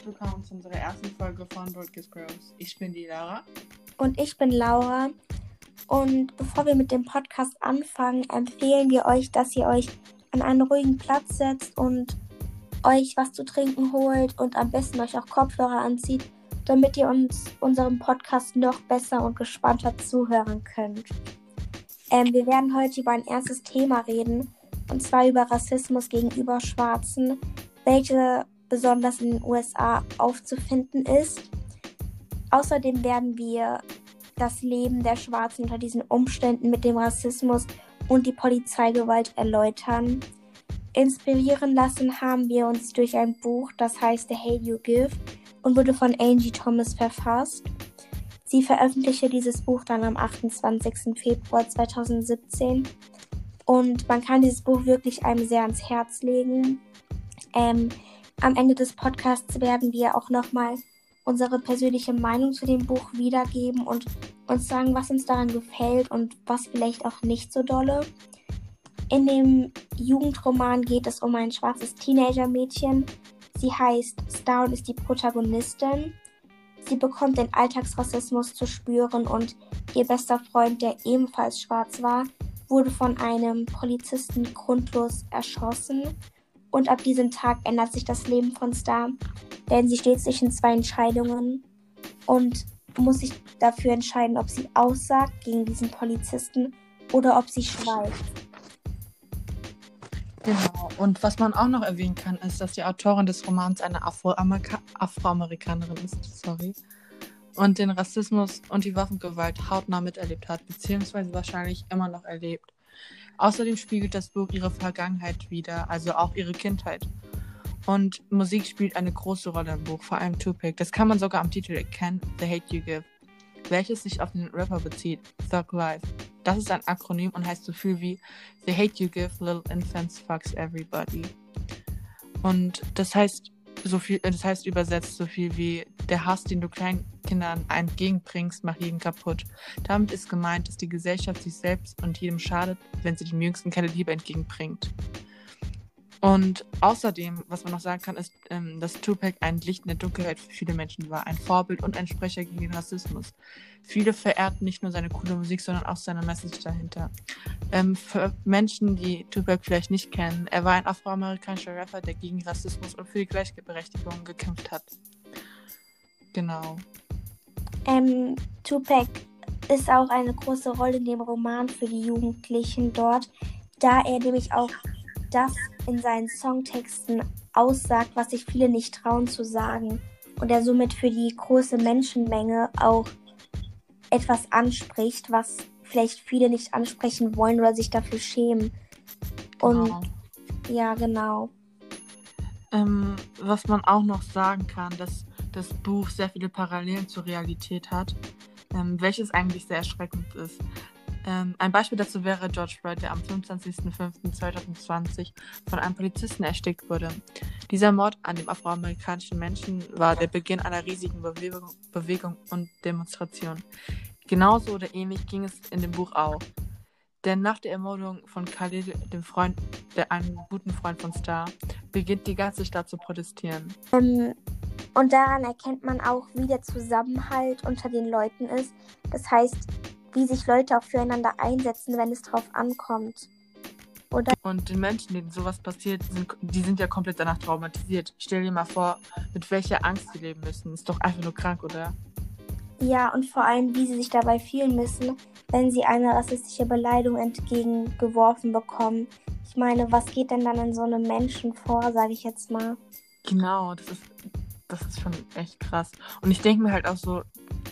herzlich willkommen zu unserer ersten Folge von Broadcast Girls. Ich bin die Lara. Und ich bin Laura. Und bevor wir mit dem Podcast anfangen, empfehlen wir euch, dass ihr euch an einen ruhigen Platz setzt und euch was zu trinken holt und am besten euch auch Kopfhörer anzieht, damit ihr uns unserem Podcast noch besser und gespannter zuhören könnt. Ähm, wir werden heute über ein erstes Thema reden, und zwar über Rassismus gegenüber Schwarzen, welche besonders in den USA aufzufinden ist. Außerdem werden wir das Leben der Schwarzen unter diesen Umständen mit dem Rassismus und die Polizeigewalt erläutern. Inspirieren lassen haben wir uns durch ein Buch, das heißt The Hate You Give und wurde von Angie Thomas verfasst. Sie veröffentlichte dieses Buch dann am 28. Februar 2017 und man kann dieses Buch wirklich einem sehr ans Herz legen. Ähm, am Ende des Podcasts werden wir auch nochmal unsere persönliche Meinung zu dem Buch wiedergeben und uns sagen, was uns daran gefällt und was vielleicht auch nicht so dolle. In dem Jugendroman geht es um ein schwarzes Teenager-Mädchen. Sie heißt Star und ist die Protagonistin. Sie bekommt den Alltagsrassismus zu spüren und ihr bester Freund, der ebenfalls schwarz war, wurde von einem Polizisten grundlos erschossen. Und ab diesem Tag ändert sich das Leben von Star, denn sie steht zwischen zwei Entscheidungen und muss sich dafür entscheiden, ob sie aussagt gegen diesen Polizisten oder ob sie schweigt. Genau. Und was man auch noch erwähnen kann, ist, dass die Autorin des Romans eine Afroamerika Afroamerikanerin ist. Sorry. Und den Rassismus und die Waffengewalt hautnah miterlebt hat, beziehungsweise wahrscheinlich immer noch erlebt. Außerdem spiegelt das Buch ihre Vergangenheit wider, also auch ihre Kindheit. Und Musik spielt eine große Rolle im Buch, vor allem Tupac. Das kann man sogar am Titel erkennen, The Hate You Give, welches sich auf den Rapper bezieht, Thug Life. Das ist ein Akronym und heißt so viel wie The Hate You Give Little Infants Fucks Everybody. Und das heißt so viel, das heißt übersetzt so viel wie der Hass, den du kleinen Kindern entgegenbringst, macht jeden kaputt. Damit ist gemeint, dass die Gesellschaft sich selbst und jedem schadet, wenn sie dem Jüngsten keine Liebe entgegenbringt. Und außerdem, was man noch sagen kann, ist, ähm, dass Tupac ein Licht in der Dunkelheit für viele Menschen war, ein Vorbild und ein Sprecher gegen den Rassismus. Viele verehrten nicht nur seine coole Musik, sondern auch seine Message dahinter. Ähm, für Menschen, die Tupac vielleicht nicht kennen, er war ein afroamerikanischer Rapper, der gegen Rassismus und für die Gleichberechtigung gekämpft hat. Genau. Ähm, Tupac ist auch eine große Rolle in dem Roman für die Jugendlichen dort, da er nämlich auch das in seinen Songtexten aussagt, was sich viele nicht trauen zu sagen. Und er somit für die große Menschenmenge auch etwas anspricht, was vielleicht viele nicht ansprechen wollen oder sich dafür schämen. Und genau. ja, genau. Ähm, was man auch noch sagen kann, dass das Buch sehr viele Parallelen zur Realität hat, ähm, welches eigentlich sehr erschreckend ist. Ähm, ein Beispiel dazu wäre George Floyd, der am 25.05.2020 von einem Polizisten erstickt wurde. Dieser Mord an dem afroamerikanischen Menschen war der Beginn einer riesigen Bewegung, Bewegung und Demonstration. Genauso oder ähnlich ging es in dem Buch auch. Denn nach der Ermordung von Khalil, dem Freund, der einem guten Freund von Star, beginnt die ganze Stadt zu protestieren. Um, und daran erkennt man auch, wie der Zusammenhalt unter den Leuten ist. Das heißt, wie sich Leute auch füreinander einsetzen, wenn es drauf ankommt. Oder und den Menschen, denen sowas passiert, sind, die sind ja komplett danach traumatisiert. Stell dir mal vor, mit welcher Angst sie leben müssen. Ist doch einfach nur krank, oder? Ja, und vor allem, wie sie sich dabei fühlen müssen, wenn sie eine rassistische Beleidigung entgegengeworfen bekommen. Ich meine, was geht denn dann in so einem Menschen vor, sage ich jetzt mal? Genau, das ist, das ist schon echt krass. Und ich denke mir halt auch so,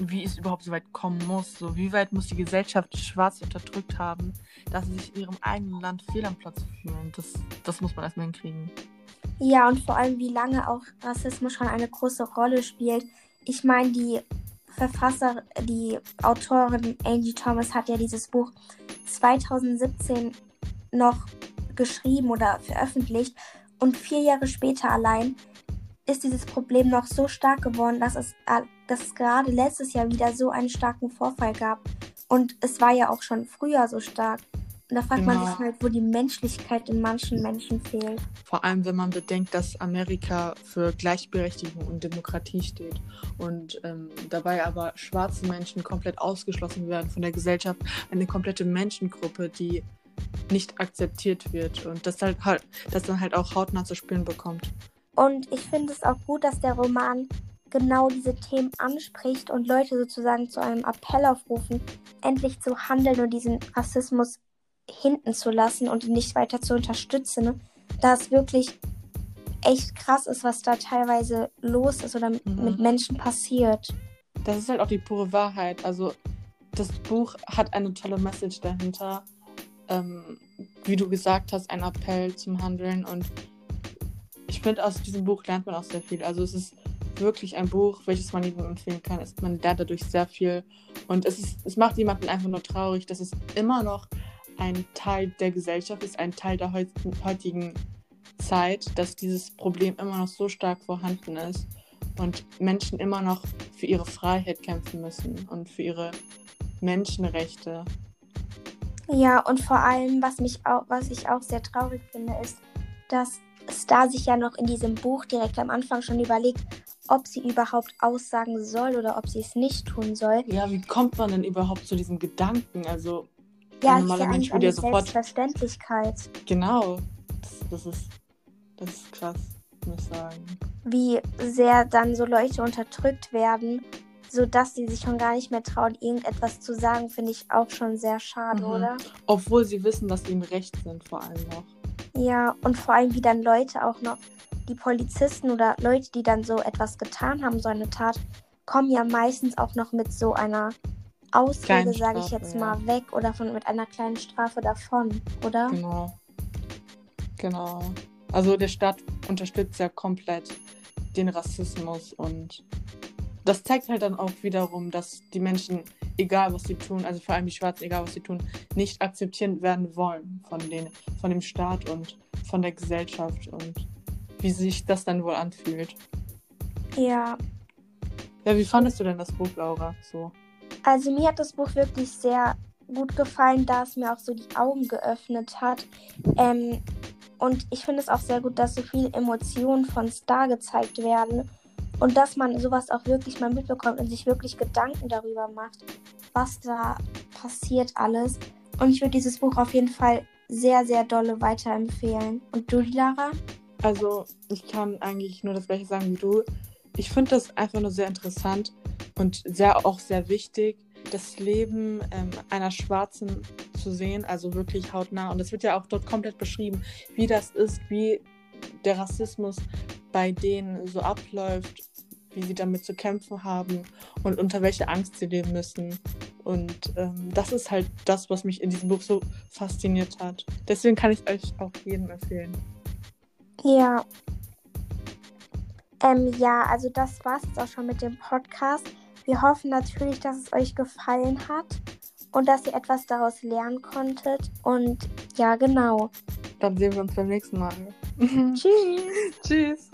wie es überhaupt so weit kommen muss. So, wie weit muss die Gesellschaft schwarz unterdrückt haben, dass sie sich in ihrem eigenen Land fehl am Platz fühlen. Das, das muss man erstmal hinkriegen. Ja, und vor allem, wie lange auch Rassismus schon eine große Rolle spielt. Ich meine, die Verfasser, die Autorin Angie Thomas hat ja dieses Buch 2017 noch geschrieben oder veröffentlicht und vier Jahre später allein ist dieses Problem noch so stark geworden, dass es, dass es gerade letztes Jahr wieder so einen starken Vorfall gab. Und es war ja auch schon früher so stark. Und da fragt man Genau. sich halt, wo die Menschlichkeit in manchen Menschen fehlt. Vor allem, wenn man bedenkt, dass Amerika für Gleichberechtigung und Demokratie steht und ähm, dabei aber schwarze Menschen komplett ausgeschlossen werden von der Gesellschaft, eine komplette Menschengruppe, die nicht akzeptiert wird und das halt, halt das dann halt auch hautnah zu spüren bekommt. Und ich finde es auch gut, dass der Roman genau diese Themen anspricht und Leute sozusagen zu einem Appell aufrufen, endlich zu handeln und diesen Rassismus hinten zu lassen und ihn nicht weiter zu unterstützen. Ne? Da es wirklich echt krass ist, was da teilweise los ist oder Mhm. mit Menschen passiert. Das ist halt auch die pure Wahrheit. Also das Buch hat eine tolle Message dahinter. Ähm, wie du gesagt hast, ein Appell zum Handeln. Und ich finde, aus diesem Buch lernt man auch sehr viel. Also es ist wirklich ein Buch, welches man jedem empfehlen kann. Es, man lernt dadurch sehr viel. Und es, ist, es macht jemanden einfach nur traurig, dass es immer noch ein Teil der Gesellschaft ist, ein Teil der heut, heutigen Zeit, dass dieses Problem immer noch so stark vorhanden ist und Menschen immer noch für ihre Freiheit kämpfen müssen und für ihre Menschenrechte. Ja, und vor allem, was mich auch, was ich auch sehr traurig finde, ist, dass Star sich ja noch in diesem Buch direkt am Anfang schon überlegt, ob sie überhaupt aussagen soll oder ob sie es nicht tun soll. Ja, wie kommt man denn überhaupt zu diesem Gedanken? Also, Ja, ein normaler Mensch würde ja sofort. Selbstverständlichkeit, Genau. Das, das, ist, das ist krass, muss ich sagen. wie sehr dann so Leute unterdrückt werden, sodass sie sich schon gar nicht mehr trauen, irgendetwas zu sagen, finde ich auch schon sehr schade, Mhm. oder? Obwohl sie wissen, dass sie im Recht sind, vor allem noch. Ja, und vor allem, wie dann Leute auch noch, die Polizisten oder Leute, die dann so etwas getan haben, so eine Tat, kommen ja meistens auch noch mit so einer Ausrede, sage ich jetzt ja. mal, weg oder von mit einer kleinen Strafe davon, oder? Genau. Genau. Also der Staat unterstützt ja komplett den Rassismus und das zeigt halt dann auch wiederum, dass die Menschen, egal was sie tun, also vor allem die Schwarzen, egal was sie tun, nicht akzeptiert werden wollen von, den, von dem Staat und von der Gesellschaft und wie sich das dann wohl anfühlt. Ja, Ja, wie fandest du denn das Buch, Laura? So. also mir hat das Buch wirklich sehr gut gefallen, da es mir auch so die Augen geöffnet hat. Ähm, und ich finde es auch sehr gut, dass so viele Emotionen von Star gezeigt werden und dass man sowas auch wirklich mal mitbekommt und sich wirklich Gedanken darüber macht, was da passiert alles. Und ich würde dieses Buch auf jeden Fall sehr, sehr dolle weiterempfehlen. Und du, Lara? Also, ich kann eigentlich nur das gleiche sagen wie du. Ich finde das einfach nur sehr interessant und sehr auch sehr wichtig, das Leben ähm, einer Schwarzen zu sehen, also wirklich hautnah. Und es wird ja auch dort komplett beschrieben, wie das ist, wie der Rassismus bei denen so abläuft, wie sie damit zu kämpfen haben und unter welcher Angst sie leben müssen. Und ähm, das ist halt das, was mich in diesem Buch so fasziniert hat. Deswegen kann ich euch auch jedem empfehlen. Ja. Ähm, ja, also das war's jetzt auch schon mit dem Podcast. Wir hoffen natürlich, dass es euch gefallen hat und dass ihr etwas daraus lernen konntet. Und ja, genau. Dann sehen wir uns beim nächsten Mal. Tschüss. Tschüss.